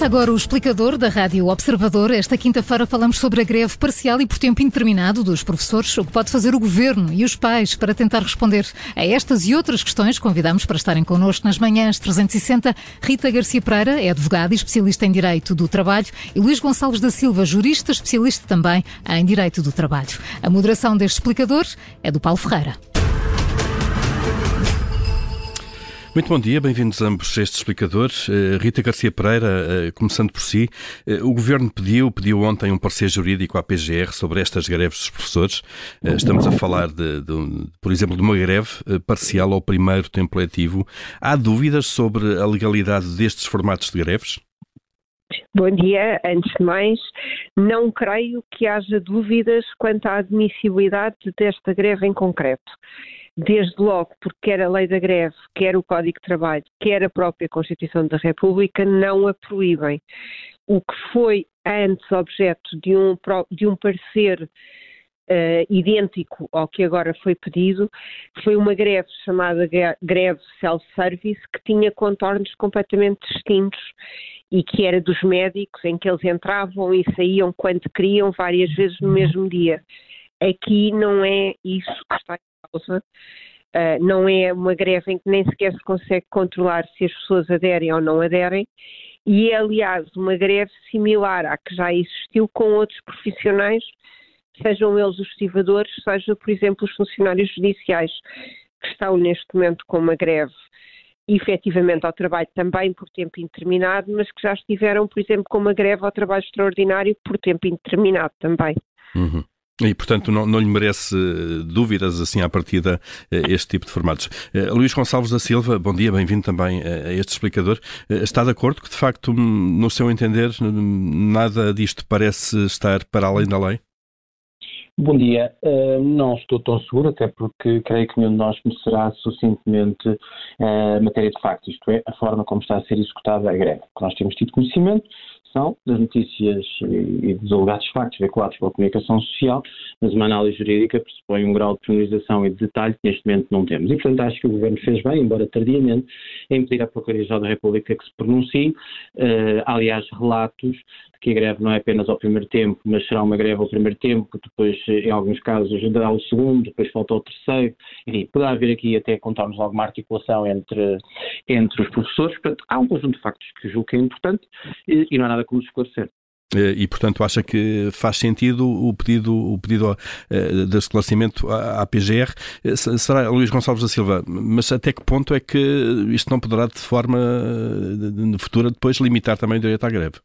Começa agora o explicador da Rádio Observador. Esta quinta-feira falamos sobre a greve parcial e por tempo indeterminado dos professores, o que pode fazer o governo e os pais para tentar responder a estas e outras questões. Convidamos para estarem connosco nas manhãs 360 Rita Garcia Pereira, é advogada e especialista em Direito do Trabalho, e Luís Gonçalves da Silva, jurista especialista também em Direito do Trabalho. A moderação deste explicador é do Paulo Ferreira. Muito bom dia, bem-vindos ambos a este explicador. Uh, Rita Garcia Pereira, uh, começando por si, uh, o Governo pediu, pediu ontem um parecer jurídico à PGR sobre estas greves dos professores. Estamos a falar, de, de, por exemplo, de uma greve parcial ao primeiro tempo letivo. Há dúvidas sobre a legalidade destes formatos de greves? Bom dia. Antes de mais, não creio que haja dúvidas quanto à admissibilidade desta greve em concreto desde logo porque quer a lei da greve, quer o Código de Trabalho, quer a própria Constituição da República não a proíbem. O que foi antes objeto de um, de um parecer uh, idêntico ao que agora foi pedido foi uma greve chamada greve self-service que tinha contornos completamente distintos e que era dos médicos em que eles entravam e saíam quando queriam várias vezes no mesmo dia. Aqui não é isso que está Uh, não é uma greve em que nem sequer se consegue controlar se as pessoas aderem ou não aderem, e é, aliás, uma greve similar à que já existiu com outros profissionais, sejam eles os estivadores, seja, por exemplo, os funcionários judiciais, que estão neste momento com uma greve efetivamente ao trabalho também por tempo indeterminado, mas que já estiveram, por exemplo, com uma greve ao trabalho extraordinário por tempo indeterminado também. Uhum. E, portanto, não, não lhe merece eh, dúvidas, assim, à partida, eh, este tipo de formatos. Uh, Luís Gonçalves da Silva, bom dia, bem-vindo também a este explicador. Uh, está de acordo que, de facto, no seu entender, nada disto parece estar para além da lei? Bom dia. Uh, não estou tão seguro, até porque creio que nenhum de nós conhecerá suficientemente a matéria de facto, isto é, a forma como está a ser executada a greve. O que nós temos tido conhecimento são das notícias e dos alegados factos veiculados pela comunicação social, mas uma análise jurídica pressupõe um grau de penalização e de detalhe que neste momento não temos. E, portanto, acho que o Governo fez bem, embora tardiamente, em pedir à Procuradoria-Geral da República que se pronuncie. Uh, aliás, relatos que a greve não é apenas ao primeiro tempo, mas será uma greve ao primeiro tempo, depois, em alguns casos, dá ao segundo, depois falta ao terceiro. Enfim, poderá haver aqui até contarmos alguma articulação entre, entre os professores. Portanto, há um conjunto de factos que julgo que é importante e, e não há nada como esclarecer. Eh, e, portanto, acha que faz sentido o pedido, o pedido uh, de esclarecimento à, PGR? Eh, será Luís Gonçalves da Silva, mas até que ponto é que isto não poderá, de forma uh, futura, depois limitar também o direito à greve?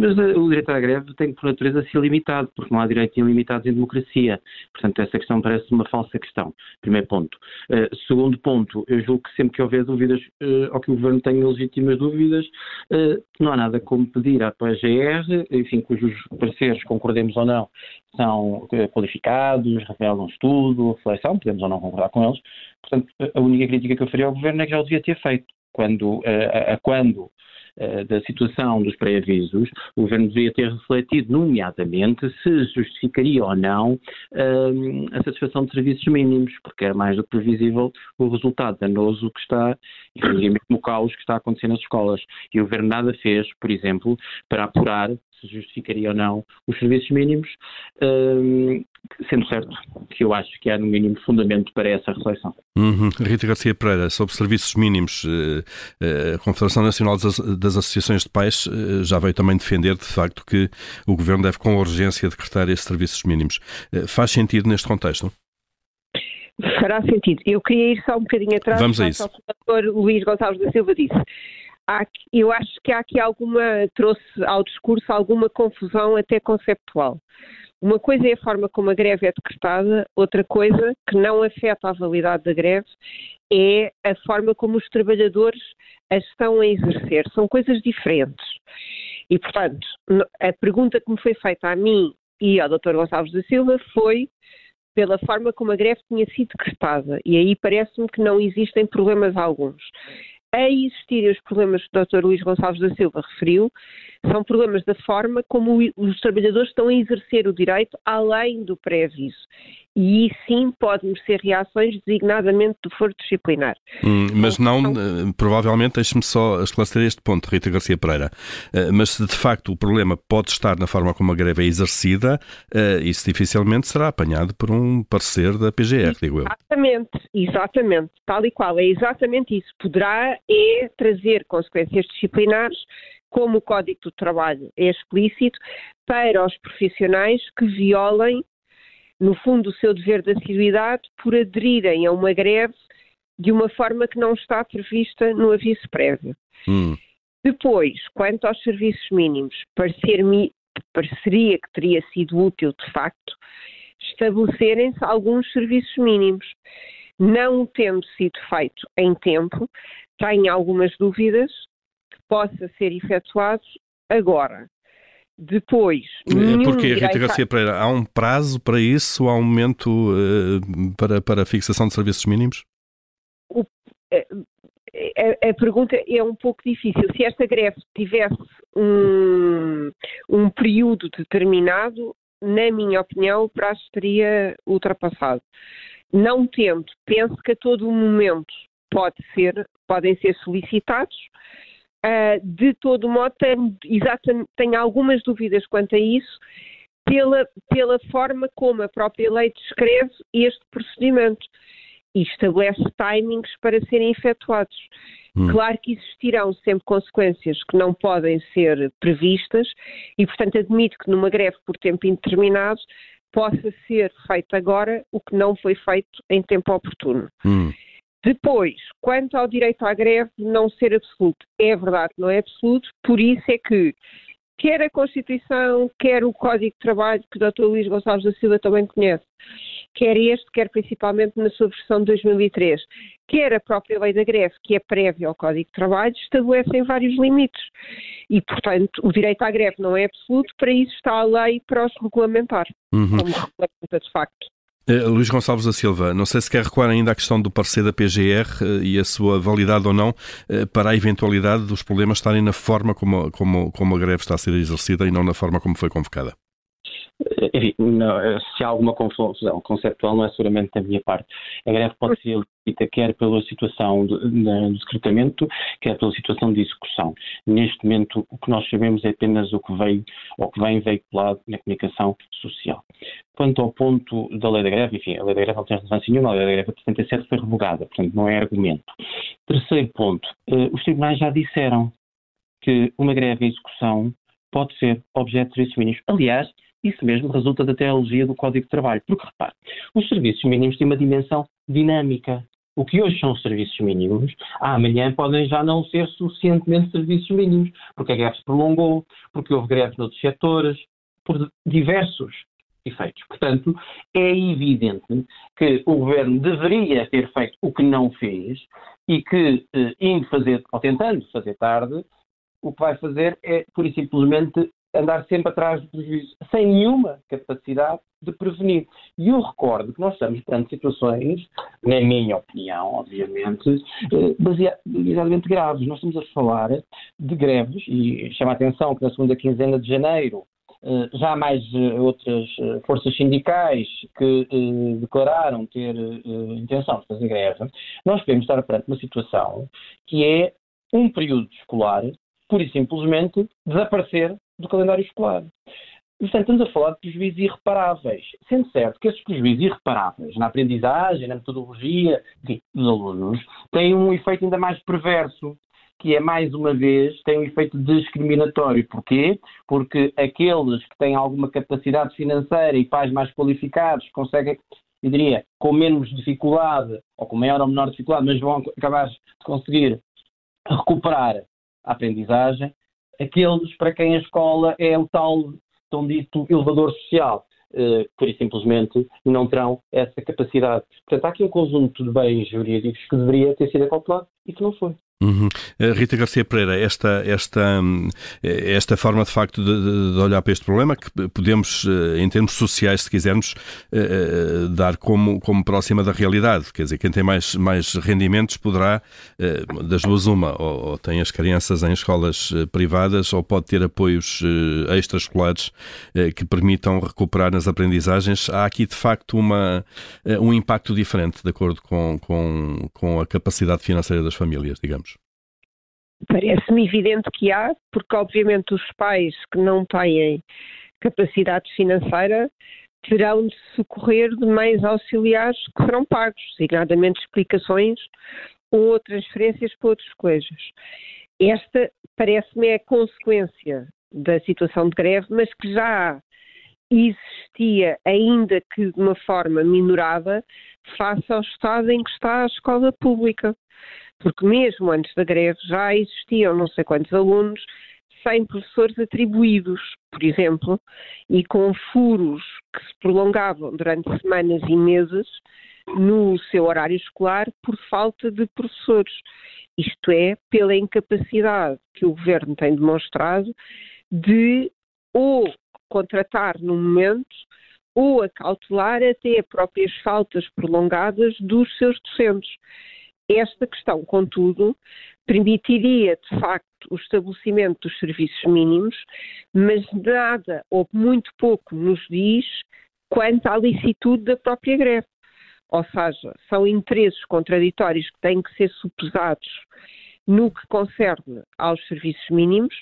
Mas eh, o direito à greve tem por natureza, ser limitado, porque não há direitos ilimitados em democracia. Portanto, essa questão parece uma falsa questão. Primeiro ponto. Uh, segundo ponto, eu julgo que sempre que houver dúvidas, uh, ou que o Governo tenha legítimas dúvidas, uh, não há nada como pedir à PGR, enfim, cujos pareceres, concordemos ou não, são qualificados, revelam estudo, reflexão, podemos ou não concordar com eles. Portanto, a única crítica que eu faria ao Governo é que já o devia ter feito. Quando, a, a quando da situação dos pré-avisos, o Governo devia ter refletido, nomeadamente, se justificaria ou não uh, a satisfação de serviços mínimos, porque era mais do que previsível o resultado danoso que está, e mesmo o caos que está a acontecer nas escolas. E o Governo nada fez, por exemplo, para apurar se justificaria ou não os serviços mínimos, uh, sendo certo que eu acho que há no mínimo fundamento para essa reflexão. Uhum. Rita Garcia Pereira, sobre serviços mínimos, uh, uh, a Confederação Nacional das, Associações de Pais uh, já veio também defender, de facto, que o Governo deve com urgência decretar esses serviços mínimos. faz sentido neste contexto? Fará sentido. Eu queria ir só um bocadinho atrás. Vamos a isso. O Dr. Luís Gonçalves da Silva disse há, eu acho que há aqui alguma, trouxe ao discurso alguma confusão até conceptual. Uma coisa é a forma como a greve é decretada, outra coisa, que não afeta a validade da greve, é a forma como os trabalhadores a estão a exercer. São coisas diferentes. E, portanto, a pergunta que me foi feita a mim e ao Dr. Gonçalves da Silva foi pela forma como a greve tinha sido decretada. E aí parece-me que não existem problemas alguns a existirem os problemas que o Dr. Luís Gonçalves da Silva referiu, São problemas da forma como os trabalhadores estão a exercer o direito além do pré-aviso. E sim pode merecer reações designadamente do foro disciplinar. Hum, mas não, então, provavelmente, deixe-me só esclarecer este ponto, Rita Garcia Pereira. Uh, mas se de facto o problema pode estar na forma como a greve é exercida, uh, isso dificilmente será apanhado por um parecer da PGR, digo eu. Exatamente, exatamente, tal e qual, é exatamente isso. Poderá é trazer consequências disciplinares como o Código do Trabalho é explícito, para os profissionais que violem, no fundo, o seu dever de assiduidade por aderirem a uma greve de uma forma que não está prevista no aviso prévio. Hum. Depois, quanto aos serviços mínimos, pareceria que teria sido útil, de facto, estabelecerem-se alguns serviços mínimos. Não tendo sido feito em tempo, tenho algumas dúvidas possa ser efetuado agora. Depois. É porque, Rita Garcia Pereira, há um prazo para isso? Há um momento uh, para, para a fixação de serviços mínimos? O, a, a, a, pergunta é um pouco difícil. Se esta greve tivesse um, um período determinado, na minha opinião, o prazo estaria ultrapassado. Não tendo, penso que a todo momento pode ser, podem ser solicitados Uh, de todo modo, tenho, tenho algumas dúvidas quanto a isso, pela, pela forma como a própria lei descreve este procedimento e estabelece timings para serem efetuados. Hum. Claro que existirão sempre consequências que não podem ser previstas e, portanto, admito que numa greve por tempo indeterminado possa ser feito agora o que não foi feito em tempo oportuno. Hum. Depois, quanto ao direito à greve não ser absoluto, é verdade que não é absoluto, por isso é que quer a Constituição, quer o Código de Trabalho, que o Dr. Luís Gonçalves da Silva também conhece, quer este, quer principalmente na sua versão de 2003, quer a própria lei da greve, que é prévia ao Código de Trabalho, estabelecem vários limites. E, portanto, o direito à greve não é absoluto, para isso está a lei para os regulamentar, uhum. como regulamenta de facto. Uh, Luís Gonçalves da Silva, não sei se quer recuar ainda à questão do parecer da PGR uh, e a sua validade ou não uh, para a eventualidade dos problemas estarem na forma como, como, como a greve está a ser exercida e não na forma como foi convocada. Enfim, não, se há alguma confusão conceptual, não é seguramente da minha parte. A greve pode ser feita quer pela situação de, de, secretamento, quer pela situação de execução. Neste momento, o que nós sabemos é apenas o que vem, ou que vem veiculado na comunicação social. Quanto ao ponto da lei da greve, enfim, a lei da greve não tem relevância nenhuma, a lei da greve de 77 foi revogada, portanto não é argumento. Terceiro ponto, uh, os tribunais já disseram que uma greve em execução pode ser objeto de serviços mínimos. Aliás, isso mesmo resulta da teologia do Código de Trabalho. Porque, repare, os serviços mínimos têm uma dimensão dinâmica. O que hoje são serviços mínimos, amanhã podem já não ser suficientemente serviços mínimos, porque a greve se prolongou, porque houve greves noutros setores, por diversos efeitos. Portanto, é evidente que o governo deveria ter feito o que não fez e que, eh, indo fazer, ou tentando fazer tarde, o que vai fazer é, pura e simplesmente, andar sempre atrás do prejuízo, sem nenhuma capacidade de prevenir. E eu recordo que nós estamos perante situações, na minha opinião, obviamente, eh, baseadamente graves. Nós estamos a falar de greves, e chama a atenção que na segunda quinzena de janeiro eh, já há mais eh, outras forças sindicais que declararam ter intenção de fazer greve, nós podemos estar perante uma situação que é um período escolar, pura e simplesmente, desaparecer do calendário escolar. Portanto, estamos a falar de prejuízos irreparáveis. Sendo certo que esses prejuízos irreparáveis na aprendizagem, na metodologia dos alunos têm um efeito ainda mais perverso, que é, mais uma vez, tem um efeito discriminatório. Porquê? Porque aqueles que têm alguma capacidade financeira e pais mais qualificados conseguem, eu diria, com menos dificuldade, ou com maior ou menor dificuldade, mas vão acabar de conseguir recuperar a aprendizagem, aqueles para quem a escola é o tal, tão dito, elevador social. Uh, por e simplesmente não terão essa capacidade. Portanto, há aqui um conjunto de bens jurídicos que deveria ter sido acautelado e que não foi. Uhum. Eh, Rita Garcia Pereira, esta, esta, eh, esta forma de facto de, de, olhar para este problema, que podemos, eh, em termos sociais, se quisermos, dar como, como próxima da realidade. Quer dizer, quem tem mais, mais rendimentos poderá, das duas, uma, ou, ou tem as crianças em escolas privadas, ou pode ter apoios extraescolares que permitam recuperar nas aprendizagens. Há aqui, de facto, uma, um impacto diferente, de acordo com, com, com a capacidade financeira das famílias, digamos. Parece-me evidente que há, porque obviamente os pais que não têm capacidade financeira terão de socorrer de meios auxiliares que serão pagos, designadamente explicações ou transferências para outros colegios. Esta parece-me é a consequência da situação de greve, mas que já existia, ainda que de uma forma minorada, face ao estado em que está a escola pública porque mesmo antes da greve já existiam não sei quantos alunos sem professores atribuídos, por exemplo, e com furos que se prolongavam durante semanas e meses no seu horário escolar por falta de professores. Isto é, pela incapacidade que o governo tem demonstrado de ou contratar no momento ou acautelar até próprias faltas prolongadas dos seus docentes. Esta questão, contudo, permitiria, de facto, o estabelecimento dos serviços mínimos, mas nada ou muito pouco nos diz quanto à licitude da própria greve. Ou seja, são interesses contraditórios que têm que ser supesados no que concerne aos serviços mínimos,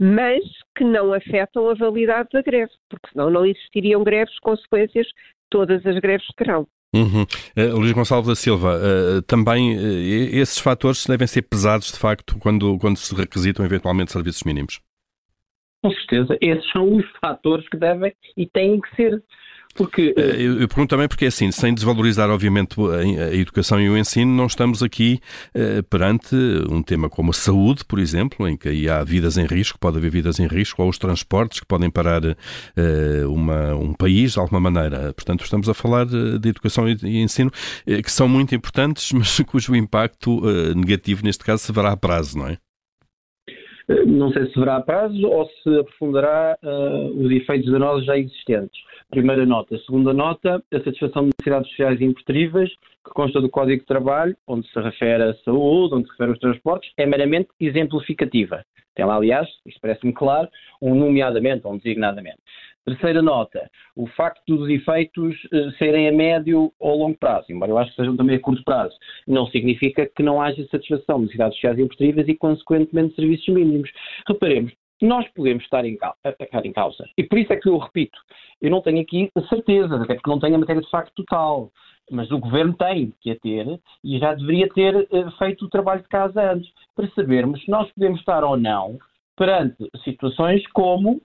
mas que não afetam a validade da greve, porque senão não existiriam greves, consequências todas as greves terão. Uhum. Uh, Luís Gonçalves da Silva, uh, também uh, esses fatores devem ser pesados de facto quando, quando se requisitam eventualmente serviços mínimos? Com certeza, esses são os fatores que devem e têm que ser porque, eh, eh, eu, eu pergunto também porque, assim, sem desvalorizar, obviamente, a, educação e o ensino, não estamos aqui uh, perante um tema como a saúde, por exemplo, em que aí há vidas em risco, pode haver vidas em risco, ou os transportes que podem parar uh, uma, um país de alguma maneira. Portanto, estamos a falar de, de educação e, e ensino uh, que são muito importantes, mas cujo impacto negativo, neste caso, se verá a prazo, não é? Não sei se verá a prazo ou se aprofundará os efeitos danosos já existentes. Primeira nota. Segunda nota, a satisfação de necessidades sociais impertríveis, que consta do Código de Trabalho, onde se refere à saúde, onde se refere aos transportes, é meramente exemplificativa. Tem lá, aliás, isto parece-me claro, um nomeadamente ou um designadamente. Terceira nota, o facto dos efeitos uh, serem a médio ou longo prazo, embora eu acho que sejam também a curto prazo, não significa que não haja satisfação de necessidades sociais impertríveis e, consequentemente, serviços mínimos. Reparemos, nós podemos estar em, estar em causa. E por isso é que eu repito, eu não tenho aqui a certeza, até porque não tenho a matéria de facto total, mas o Governo tem que a ter e já deveria ter uh, feito o trabalho de casa antes, para sabermos se nós podemos estar ou não perante situações como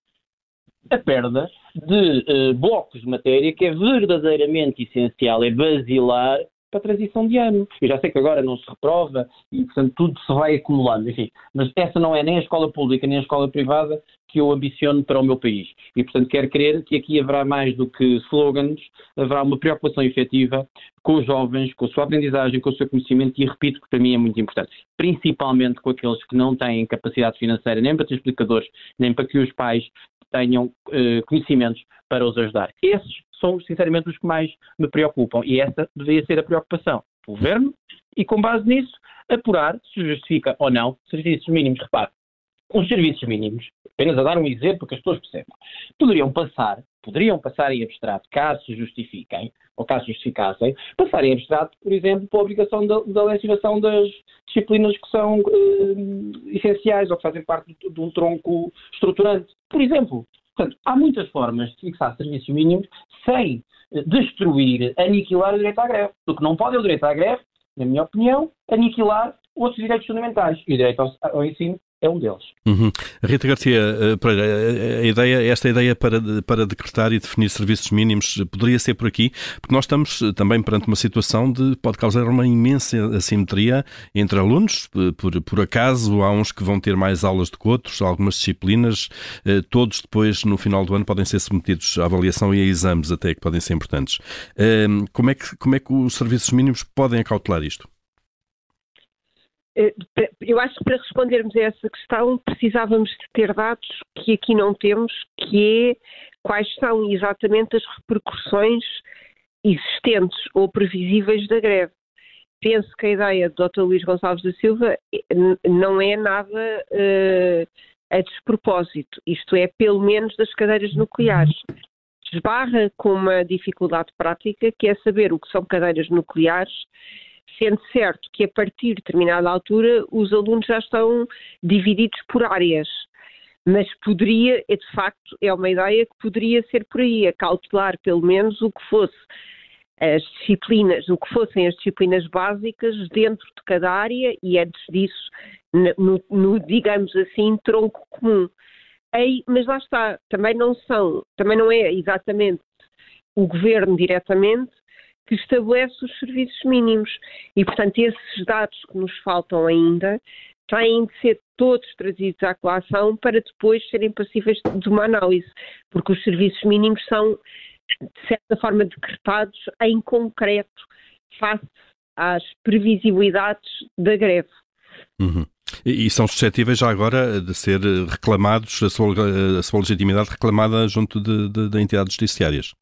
a perda de uh, blocos de matéria que é verdadeiramente essencial, é basilar para a transição de ano. Eu já sei que agora não se reprova e, portanto, tudo se vai acumulando, enfim. Mas essa não é nem a escola pública nem a escola privada que eu ambiciono para o meu país. E, portanto, quero crer que aqui haverá mais do que slogans, haverá uma preocupação efetiva com os jovens, com a sua aprendizagem, com o seu conhecimento e, repito, que para mim é muito importante. Principalmente com aqueles que não têm capacidade financeira nem para ter explicadores, nem para que os pais tenham uh, conhecimentos para os ajudar. Esses são, sinceramente, os que mais me preocupam. E essa deveria ser a preocupação do governo e, com base nisso, apurar se justifica ou não serviços mínimos. Repare, os serviços mínimos, apenas a dar um exemplo que as pessoas percebam, poderiam passar, poderiam passar em abstrato, caso se justifiquem, ou caso justificassem, passar em abstrato, por exemplo, para a obrigação da, da legislação das disciplinas que são uh, essenciais ou que fazem parte de, de um tronco estruturante. Por exemplo, Portanto, há muitas formas de fixar serviços mínimos sem destruir, aniquilar o direito à greve. O que não pode é o direito à greve, na minha opinião, aniquilar outros direitos fundamentais. E o direito ao, ao ensino é um deles. Uhum. Rita Garcia eh, Pereira, a ideia, esta ideia para, para decretar e definir serviços mínimos poderia ser por aqui, porque nós estamos eh, também perante uma situação de pode causar uma imensa assimetria entre alunos. Eh, por, por acaso, há uns que vão ter mais aulas do que outros, algumas disciplinas, todos depois, no final do ano, podem ser submetidos à avaliação e a exames até que podem ser importantes. Como é que, como é que os serviços mínimos podem acautelar isto? Eh, eu acho que para respondermos a essa questão precisávamos de ter dados que aqui não temos, que é quais são exatamente as repercussões existentes ou previsíveis da greve. Penso que a ideia do Dr. Luís Gonçalves da Silva eh, não é nada uh, a despropósito, isto é, pelo menos das cadeiras nucleares. Esbarra com uma dificuldade prática, que é saber o que são cadeiras nucleares sendo certo que a partir de determinada altura os alunos já estão divididos por áreas. Mas poderia, é de facto, é uma ideia que poderia ser por aí, a cautelar pelo menos o que fosse as disciplinas, o que fossem as disciplinas básicas dentro de cada área e antes disso, no, no digamos assim, tronco comum. Aí, mas lá está, também não são, também não é exatamente o governo diretamente que estabelece os serviços mínimos. E, portanto, esses dados que nos faltam ainda têm de ser todos trazidos à colação para depois serem passíveis de uma análise, porque os serviços mínimos são, de certa forma, decretados em concreto face às previsibilidades da greve. Uhum. E, são suscetíveis já agora de ser reclamados, a sua, a sua legitimidade reclamada junto de, de, de entidades judiciárias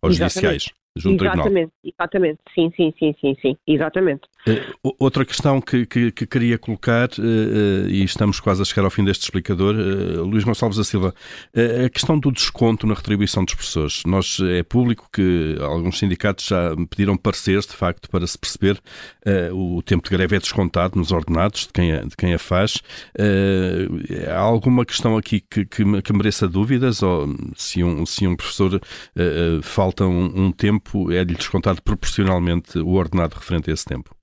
ou Exatamente. judiciais junto exatamente, Exatamente, sim, sim, sim, sim, sim, exatamente. Uh, outra questão que, que, que queria colocar, uh, uh, e estamos quase a chegar ao fim deste explicador, Luís Gonçalves da Silva, a questão do desconto na retribuição dos professores. Nós, é público que alguns sindicatos já pediram pareceres, de facto, para se perceber o tempo de greve é descontado nos ordenados de quem a, de quem a faz. há alguma questão aqui que, que, que, mereça dúvidas, ou se um, se um professor falta um, um tempo tempo é-lhe descontado proporcionalmente o ordenado referente a esse tempo?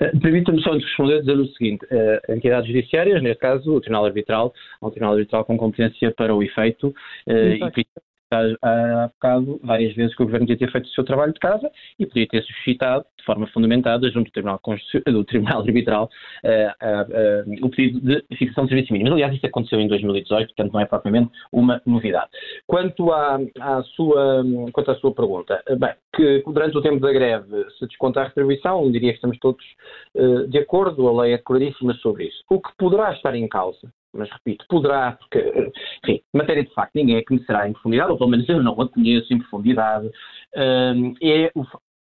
Eh, permita-me só responder dizer o seguinte: uh, entidades judiciárias, neste caso o Tribunal Arbitral, há um Tribunal Arbitral com competência para o efeito uh, e há bocado várias vezes que o Governo podia ter feito o seu trabalho de casa e podia ter suscitado, de forma fundamentada, junto do Tribunal, do Tribunal Arbitral, uh, uh, uh, o pedido de fixação de serviços mínimos. Aliás, isso aconteceu em 2018, portanto não é propriamente uma novidade. Quanto à, à sua, quanto à sua pergunta, bem, que durante o tempo da greve se desconta a retribuição, diria que estamos todos de acordo, a lei é claríssima sobre isso. O que poderá estar em causa mas repito, poderá, porque, enfim, matéria de facto ninguém que conhecerá em profundidade, ou pelo menos eu não a conheço em profundidade, é o,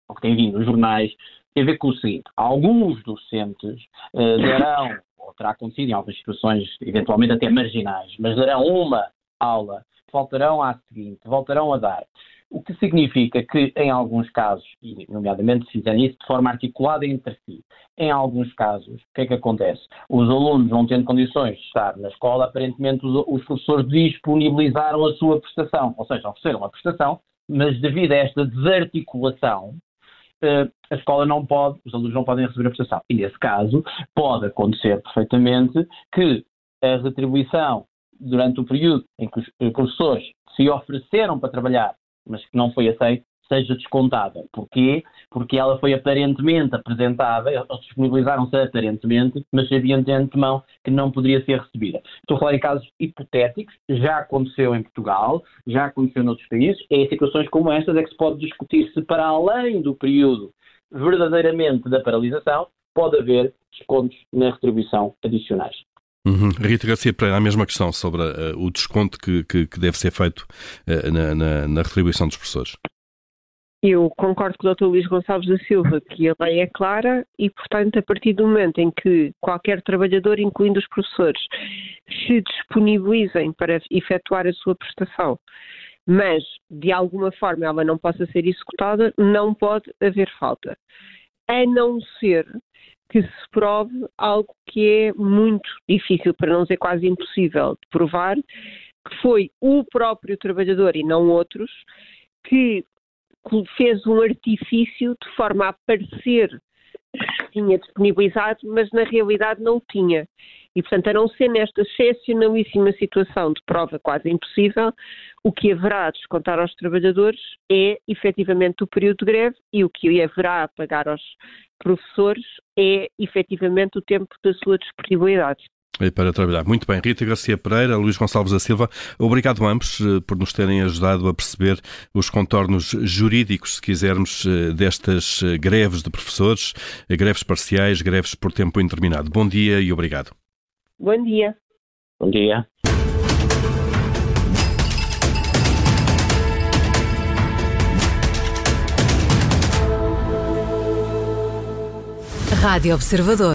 o, que tem vindo nos jornais, tem a ver com o seguinte: alguns docentes uh, darão, ou terá acontecido em algumas situações, eventualmente até marginais, mas darão uma aula, voltarão à seguinte, voltarão a dar. O que significa que, em alguns casos, e nomeadamente se fizerem isso de forma articulada entre si, em alguns casos, o que é que acontece? Os alunos, não tendo condições de estar na escola, aparentemente os, os professores disponibilizaram a sua prestação, ou seja, ofereceram a prestação, mas devido a esta desarticulação, eh, a escola não pode, os alunos não podem receber a prestação. E nesse caso, pode acontecer perfeitamente que a retribuição durante o período em que os professores se ofereceram para trabalhar mas que não foi aceito, seja descontada. Porquê? Porque ela foi aparentemente apresentada, eles disponibilizaram-se aparentemente, mas sabiam de antemão que não poderia ser recebida. Estou a falar em casos hipotéticos, já aconteceu em Portugal, já aconteceu noutros países, é em situações como estas é que se pode discutir se para além do período verdadeiramente da paralisação, pode haver descontos na retribuição adicionais. Uhum. Rita Garcia Pereira, a mesma questão sobre uh, o desconto que, que, que, deve ser feito uh, na, na, na, retribuição dos professores. Eu concordo com o Dr. Luís Gonçalves da Silva que a lei é clara e, portanto, a partir do momento em que qualquer trabalhador, incluindo os professores, se disponibilizem para efetuar a sua prestação, mas de alguma forma ela não possa ser executada, não pode haver falta. A não ser que se prove algo que é muito difícil, para não dizer quase impossível de provar, que foi o próprio trabalhador e não outros que fez um artifício de forma a parecer que tinha disponibilizado, mas na realidade não o tinha. E, portanto, a não ser nesta excepcionalíssima situação de prova quase impossível, o que haverá a descontar aos trabalhadores é efetivamente o período de greve e o que haverá a pagar aos professores é efetivamente o tempo da sua disponibilidade. para trabalhar. Muito bem, Rita Garcia Pereira, Luís Gonçalves da Silva, obrigado a ambos eh, por nos terem ajudado a perceber os contornos jurídicos, se quisermos, eh, destas eh, greves de professores, greves parciais, greves por tempo indeterminado. Bom dia e obrigado. Bom dia. Bom dia. Rádio Observador.